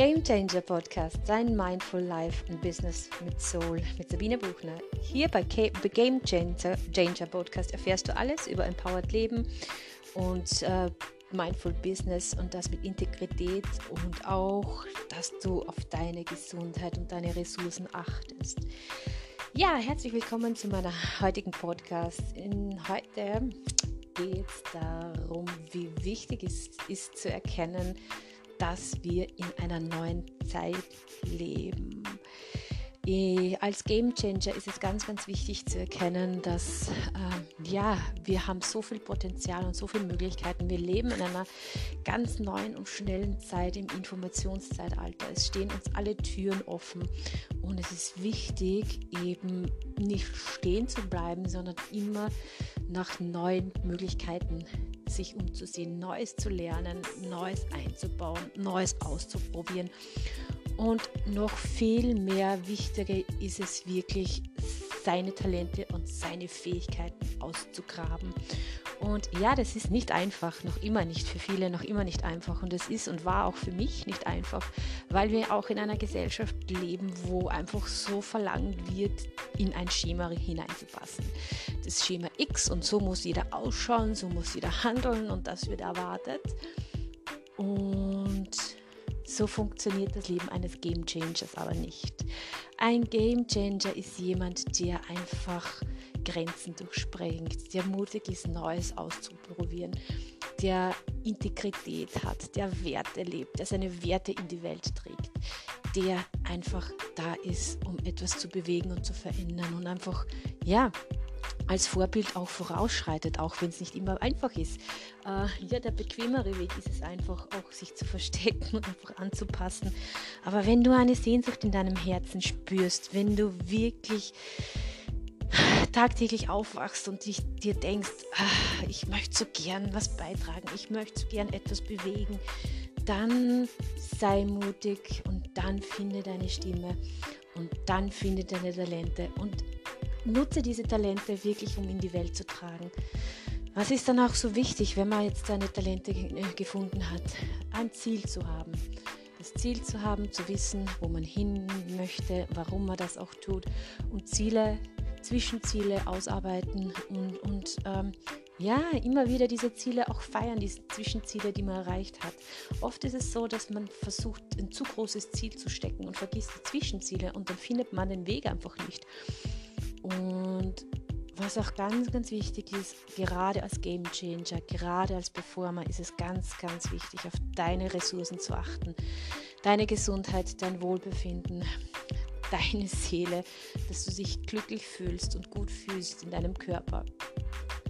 Game Changer Podcast, dein Mindful Life und Business mit Soul mit Sabine Buchner. Hier bei Game Changer, Changer Podcast erfährst du alles über Empowered Leben und äh, Mindful Business und das mit Integrität und auch, dass du auf deine Gesundheit und deine Ressourcen achtest. Ja, herzlich willkommen zu meiner heutigen Podcast. In heute geht es darum, wie wichtig es ist zu erkennen, dass wir in einer neuen Zeit leben. Als Game Changer ist es ganz, ganz wichtig zu erkennen, dass äh, ja, wir haben so viel Potenzial und so viele Möglichkeiten. Wir leben in einer ganz neuen und schnellen Zeit im Informationszeitalter. Es stehen uns alle Türen offen und es ist wichtig, eben nicht stehen zu bleiben, sondern immer nach neuen Möglichkeiten sich umzusehen, Neues zu lernen, Neues einzubauen, Neues auszuprobieren. Und noch viel mehr wichtiger ist es wirklich, seine Talente und seine Fähigkeiten auszugraben. Und ja, das ist nicht einfach, noch immer nicht für viele, noch immer nicht einfach. Und es ist und war auch für mich nicht einfach, weil wir auch in einer Gesellschaft leben, wo einfach so verlangt wird, in ein Schema hineinzupassen. Das Schema X und so muss jeder ausschauen, so muss jeder handeln und das wird erwartet. Und so funktioniert das Leben eines Game Changers aber nicht. Ein Game Changer ist jemand, der einfach Grenzen durchsprengt, der mutig ist, Neues auszuprobieren, der Integrität hat, der Werte lebt, der seine Werte in die Welt trägt, der einfach da ist, um etwas zu bewegen und zu verändern und einfach, ja, als Vorbild auch vorausschreitet, auch wenn es nicht immer einfach ist. Äh, ja, der bequemere Weg ist es einfach auch, sich zu verstecken und einfach anzupassen. Aber wenn du eine Sehnsucht in deinem Herzen spürst, wenn du wirklich tagtäglich aufwachst und dich, dir denkst, ah, ich möchte so gern was beitragen, ich möchte so gern etwas bewegen, dann sei mutig und dann finde deine Stimme und dann finde deine Talente und nutze diese Talente wirklich, um in die Welt zu tragen. Was ist dann auch so wichtig, wenn man jetzt seine Talente äh, gefunden hat? Ein Ziel zu haben. Das Ziel zu haben, zu wissen, wo man hin möchte, warum man das auch tut und Ziele, Zwischenziele ausarbeiten und, und ähm, ja, immer wieder diese Ziele auch feiern, diese Zwischenziele, die man erreicht hat. Oft ist es so, dass man versucht, ein zu großes Ziel zu stecken und vergisst die Zwischenziele und dann findet man den Weg einfach nicht. Und was auch ganz, ganz wichtig ist, gerade als Game Changer, gerade als Performer, ist es ganz, ganz wichtig, auf deine Ressourcen zu achten. Deine Gesundheit, dein Wohlbefinden, deine Seele, dass du dich glücklich fühlst und gut fühlst in deinem Körper.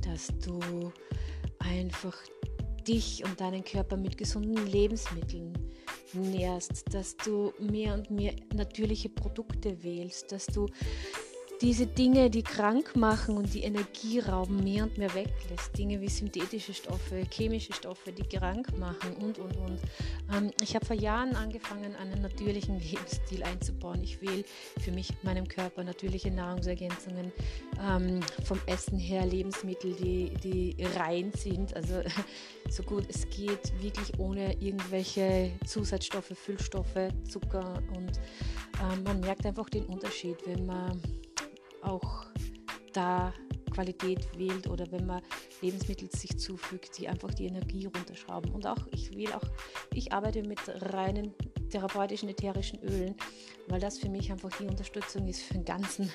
Dass du einfach dich und deinen Körper mit gesunden Lebensmitteln nährst, dass du mehr und mehr natürliche Produkte wählst, dass du diese Dinge, die krank machen und die Energie rauben, mehr und mehr weglässt. Dinge wie synthetische Stoffe, chemische Stoffe, die krank machen und, und, und. Ähm, ich habe vor Jahren angefangen, einen natürlichen Lebensstil einzubauen. Ich wähle für mich, meinem Körper natürliche Nahrungsergänzungen, ähm, vom Essen her Lebensmittel, die, die rein sind, also so gut es geht, wirklich ohne irgendwelche Zusatzstoffe, Füllstoffe, Zucker und ähm, man merkt einfach den Unterschied, wenn man auch da Qualität wählt oder wenn man Lebensmittel sich zufügt, die einfach die Energie runterschrauben. Und auch ich will auch, ich arbeite mit reinen therapeutischen ätherischen Ölen, weil das für mich einfach die Unterstützung ist für, den ganzen,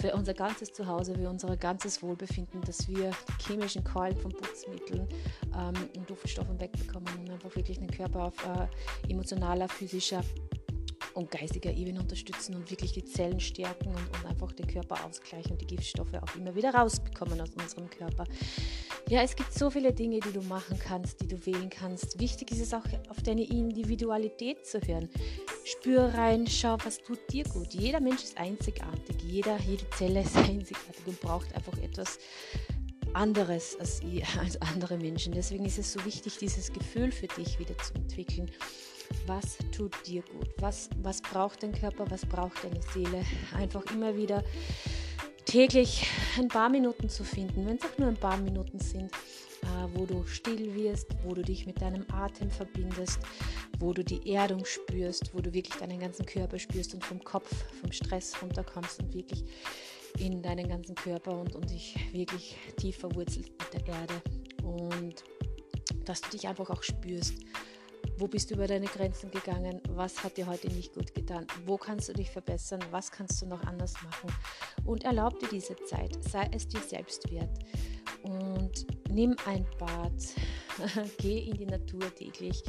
für unser ganzes Zuhause, für unser ganzes Wohlbefinden, dass wir die chemischen Keulen von Putzmitteln ähm, und Duftstoffen wegbekommen und einfach wirklich den Körper auf äh, emotionaler, physischer und geistiger Ebene unterstützen und wirklich die Zellen stärken und, und, einfach den Körper ausgleichen und die Giftstoffe auch immer wieder rausbekommen aus unserem Körper. Ja, es gibt so viele Dinge, die du machen kannst, die du wählen kannst. Wichtig ist es auch, auf deine Individualität zu hören. Spür rein, schau, was tut dir gut. Jeder Mensch ist einzigartig, jeder, jede Zelle ist einzigartig und braucht einfach etwas anderes als, als andere Menschen. Deswegen ist es so wichtig, dieses Gefühl für dich wieder zu entwickeln was tut dir gut, was, was braucht dein Körper, was braucht deine Seele. Einfach immer wieder täglich ein paar Minuten zu finden, wenn es auch nur ein paar Minuten sind, äh, wo du still wirst, wo du dich mit deinem Atem verbindest, wo du die Erdung spürst, wo du wirklich deinen ganzen Körper spürst und vom Kopf, vom Stress runterkommst und wirklich in deinen ganzen Körper und, und dich wirklich tief verwurzelt mit der Erde. Und dass du dich einfach auch spürst. Wo bist du über deine Grenzen gegangen? Was hat dir heute nicht gut getan? Wo kannst du dich verbessern? Was kannst du noch anders machen? Und erlaub dir diese Zeit. Sei es dir selbst wert. Und nimm ein Bad, geh in die Natur täglich,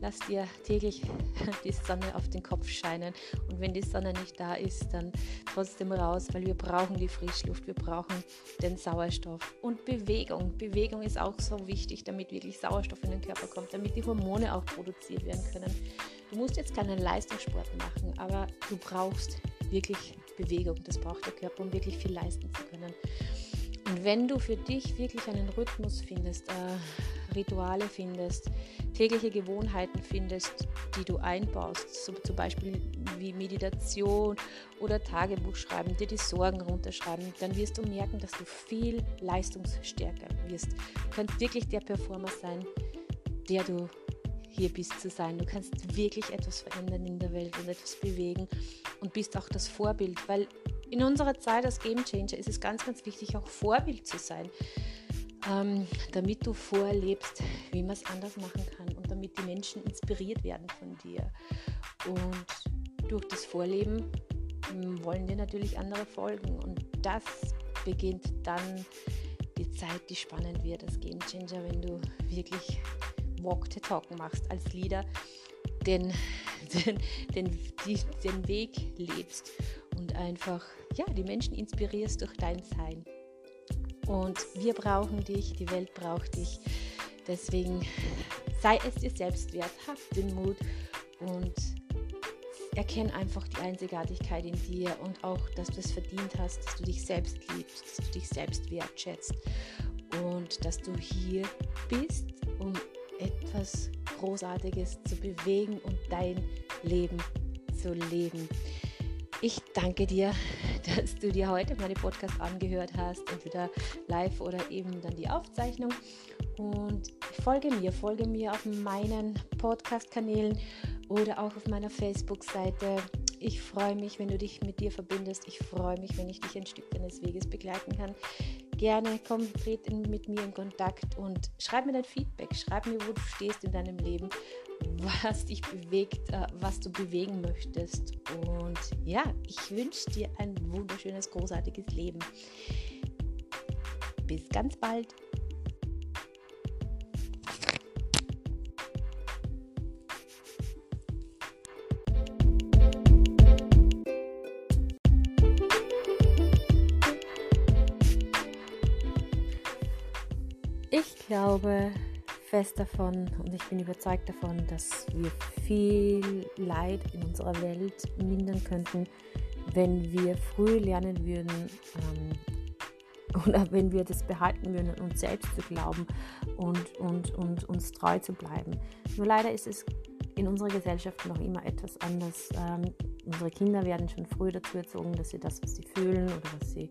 lass dir täglich die Sonne auf den Kopf scheinen und wenn die Sonne nicht da ist, dann trotzdem raus, weil wir brauchen die Frischluft, wir brauchen den Sauerstoff und Bewegung. Bewegung ist auch so wichtig, damit wirklich Sauerstoff in den Körper kommt, damit die Hormone auch produziert werden können. Du musst jetzt keinen Leistungssport machen, aber du brauchst wirklich Bewegung. Das braucht der Körper, um wirklich viel leisten zu können. Und wenn du für dich wirklich einen Rhythmus findest, äh, Rituale findest, tägliche Gewohnheiten findest, die du einbaust, so zum Beispiel wie Meditation oder Tagebuch schreiben, dir die Sorgen runterschreiben, dann wirst du merken, dass du viel leistungsstärker wirst. Du kannst wirklich der Performer sein, der du hier bist zu sein. Du kannst wirklich etwas verändern in der Welt und etwas bewegen und bist auch das Vorbild, weil in unserer Zeit als Game Changer ist es ganz, ganz wichtig, auch Vorbild zu sein, ähm, damit du vorlebst, wie man es anders machen kann und damit die Menschen inspiriert werden von dir. Und durch das Vorleben hm, wollen dir natürlich andere folgen und das beginnt dann die Zeit, die spannend wird als Game Changer, wenn du wirklich Walk the Talk machst als Leader, den, den, den, den Weg lebst und einfach ja, die Menschen inspirierst durch dein Sein. Und wir brauchen dich, die Welt braucht dich. Deswegen sei es dir selbst wert, hab den Mut und erkenne einfach die Einzigartigkeit in dir und auch, dass du es verdient hast, dass du dich selbst liebst, dass du dich selbst wertschätzt und dass du hier bist, um etwas Großartiges zu bewegen und dein Leben zu leben. Ich danke dir, dass du dir heute meine Podcast angehört hast, entweder live oder eben dann die Aufzeichnung. Und folge mir, folge mir auf meinen Podcast-Kanälen oder auch auf meiner Facebook-Seite. Ich freue mich, wenn du dich mit dir verbindest. Ich freue mich, wenn ich dich ein Stück deines Weges begleiten kann. Gerne komm, tritt mit mir in Kontakt und schreib mir dein Feedback. Schreib mir, wo du stehst in deinem Leben was dich bewegt, äh, was du bewegen möchtest. Und ja, ich wünsche dir ein wunderschönes, großartiges Leben. Bis ganz bald. Glaube, fest davon und ich bin überzeugt davon, dass wir viel Leid in unserer Welt mindern könnten, wenn wir früh lernen würden ähm, oder wenn wir das behalten würden, uns selbst zu glauben und, und, und uns treu zu bleiben. Nur leider ist es in unserer Gesellschaft noch immer etwas anders. Ähm, unsere Kinder werden schon früh dazu erzogen, dass sie das, was sie fühlen oder was sie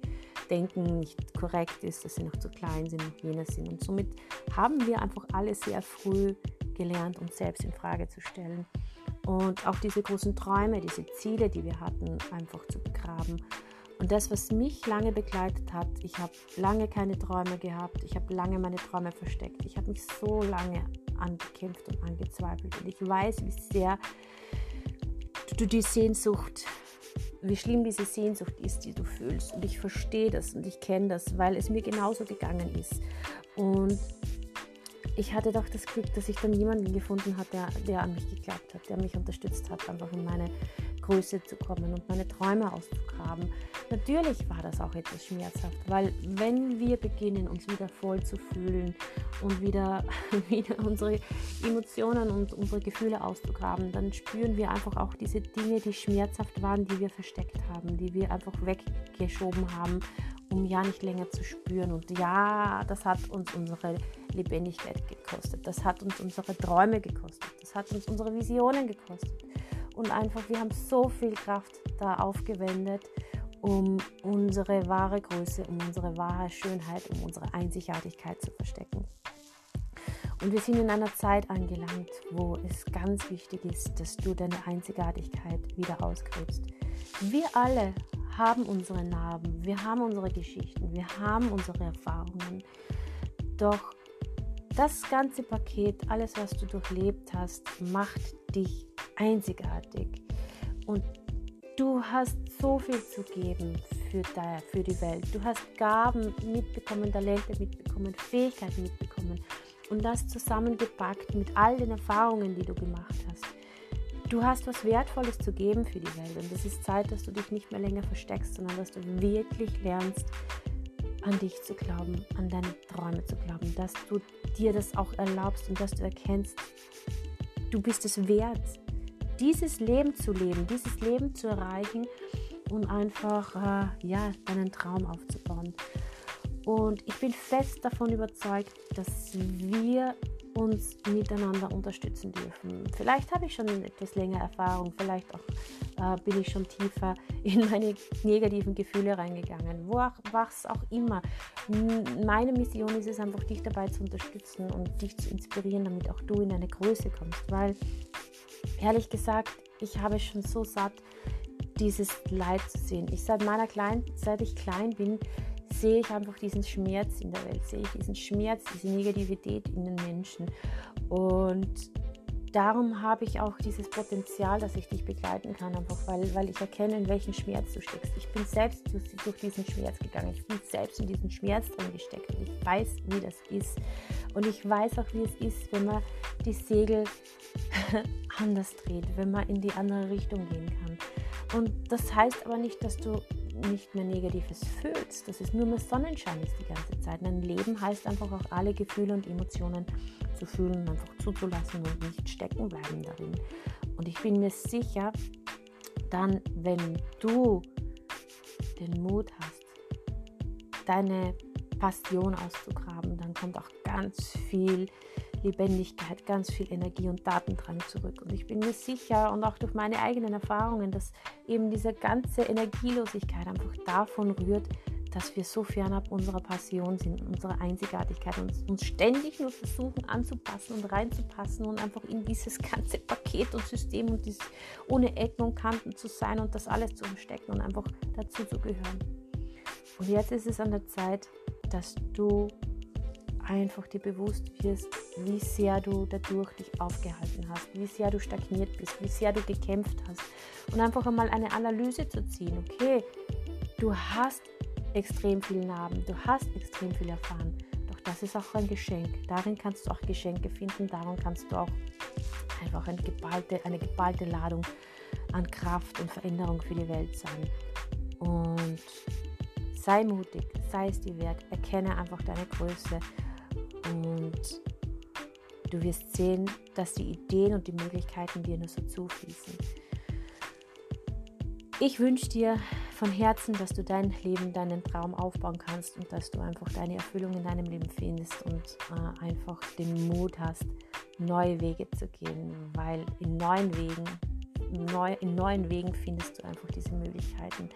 denken, nicht korrekt ist, dass sie noch zu klein sind, noch jenes sind. Und somit haben wir einfach alle sehr früh gelernt, uns selbst in Frage zu stellen. Und auch diese großen Träume, diese Ziele, die wir hatten, einfach zu begraben. Und das, was mich lange begleitet hat, ich habe lange keine Träume gehabt, ich habe lange meine Träume versteckt, ich habe mich so lange angekämpft und angezweifelt. Und ich weiß, wie sehr du die Sehnsucht wie schlimm diese Sehnsucht ist, die du fühlst. Und ich verstehe das und ich kenne das, weil es mir genauso gegangen ist. Und ich hatte doch das Glück, dass ich dann jemanden gefunden habe, der, der an mich geglaubt hat, der mich unterstützt hat, einfach in meine Größe zu kommen und meine Träume auszugraben. Natürlich war das auch etwas schmerzhaft, weil wenn wir beginnen, uns wieder voll zu fühlen und wieder, wieder unsere Emotionen und unsere Gefühle auszugraben, dann spüren wir einfach auch diese Dinge, die schmerzhaft waren, die wir versteckt haben, die wir einfach weggeschoben haben, um ja nicht länger zu spüren. Und ja, das hat uns unsere Lebendigkeit gekostet, das hat uns unsere Träume gekostet, das hat uns unsere Visionen gekostet und einfach, wir haben so viel Kraft da aufgewendet, um unsere wahre Größe, um unsere wahre Schönheit, um unsere Einzigartigkeit zu verstecken. Und wir sind in einer Zeit angelangt, wo es ganz wichtig ist, dass du deine Einzigartigkeit wieder rauskriegst. Wir alle haben unsere Narben, wir haben unsere Geschichten, wir haben unsere Erfahrungen. Doch das ganze Paket, alles, was du durchlebt hast, macht dich einzigartig. Und du hast so viel zu geben für, die, für die Welt. Du hast Gaben mitbekommen, Talente mitbekommen, Fähigkeiten mitbekommen. Und das zusammengepackt mit all den Erfahrungen, die du gemacht hast. Du hast was Wertvolles zu geben für die Welt. Und es ist Zeit, dass du dich nicht mehr länger versteckst, sondern dass du wirklich lernst, an dich zu glauben, an deine Träume zu glauben, dass du dir das auch erlaubst und dass du erkennst, du bist es wert, dieses Leben zu leben, dieses Leben zu erreichen und einfach äh, ja, deinen Traum aufzubauen. Und ich bin fest davon überzeugt, dass wir uns miteinander unterstützen dürfen. Vielleicht habe ich schon etwas länger Erfahrung, vielleicht auch äh, bin ich schon tiefer in meine negativen Gefühle reingegangen, wo auch, was auch immer. Meine Mission ist es einfach, dich dabei zu unterstützen und dich zu inspirieren, damit auch du in eine Größe kommst, weil ehrlich gesagt, ich habe schon so satt, dieses Leid zu sehen. Ich seit meiner klein, seit ich klein bin, sehe ich einfach diesen Schmerz in der Welt, sehe ich diesen Schmerz, diese Negativität in den Menschen. Und darum habe ich auch dieses Potenzial, dass ich dich begleiten kann, einfach weil, weil ich erkenne, in welchen Schmerz du steckst. Ich bin selbst durch, diesen Schmerz gegangen. Ich bin selbst in diesen Schmerz drin gesteckt und ich weiß, wie das ist. Und ich weiß auch, wie es ist, wenn man die Segel anders dreht, wenn man in die andere Richtung gehen kann. Und das heißt aber nicht, dass du nicht mehr Negatives fühlst, dass es nur mehr Sonnenschein ist die ganze Zeit. Ein Leben heißt einfach auch alle Gefühle und Emotionen zu fühlen, einfach zuzulassen und nicht stecken bleiben darin. Und ich bin mir sicher, dann, wenn du den Mut hast, deine Passion auszugraben, dann kommt auch ganz viel Lebendigkeit, ganz viel Energie und Datendrang zurück. Und ich bin mir sicher und auch durch meine eigenen Erfahrungen, dass eben diese ganze Energielosigkeit einfach davon rührt, dass wir so fernab unserer Passion sind, unserer Einzigartigkeit und uns ständig nur versuchen anzupassen und reinzupassen und einfach in dieses ganze Paket und System und dieses ohne Ecken und Kanten zu sein und das alles zu verstecken und einfach dazu zu gehören. Und jetzt ist es an der Zeit, dass du einfach dir bewusst wirst, wie sehr du dadurch dich aufgehalten hast, wie sehr du stagniert bist, wie sehr du gekämpft hast. Und einfach einmal eine Analyse zu ziehen. Okay, du hast extrem viel Narben, du hast extrem viel erfahren. Doch das ist auch ein Geschenk. Darin kannst du auch Geschenke finden, darin kannst du auch einfach eine geballte, eine geballte Ladung an Kraft und Veränderung für die Welt sein. Und sei mutig, sei es dir wert, erkenne einfach deine Größe und du wirst sehen, dass die Ideen und die Möglichkeiten dir nur so zufließen. Ich wünsche dir von Herzen, dass du dein Leben, deinen Traum aufbauen kannst und dass du einfach deine Erfüllung in deinem Leben findest und äh, einfach den Mut hast, neue Wege zu gehen, weil in neuen Wegen, neu, in neuen Wegen findest du einfach diese Möglichkeiten.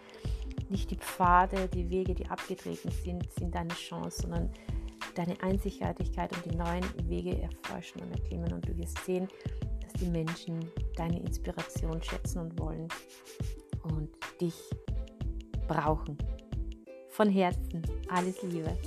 Nicht die Pfade, die Wege, die abgetreten sind, sind deine Chance, sondern deine Einzigartigkeit und die neuen Wege erforschen und erklimmen und du wirst sehen, dass die Menschen deine Inspiration schätzen und wollen und dich brauchen. Von Herzen alles Liebe.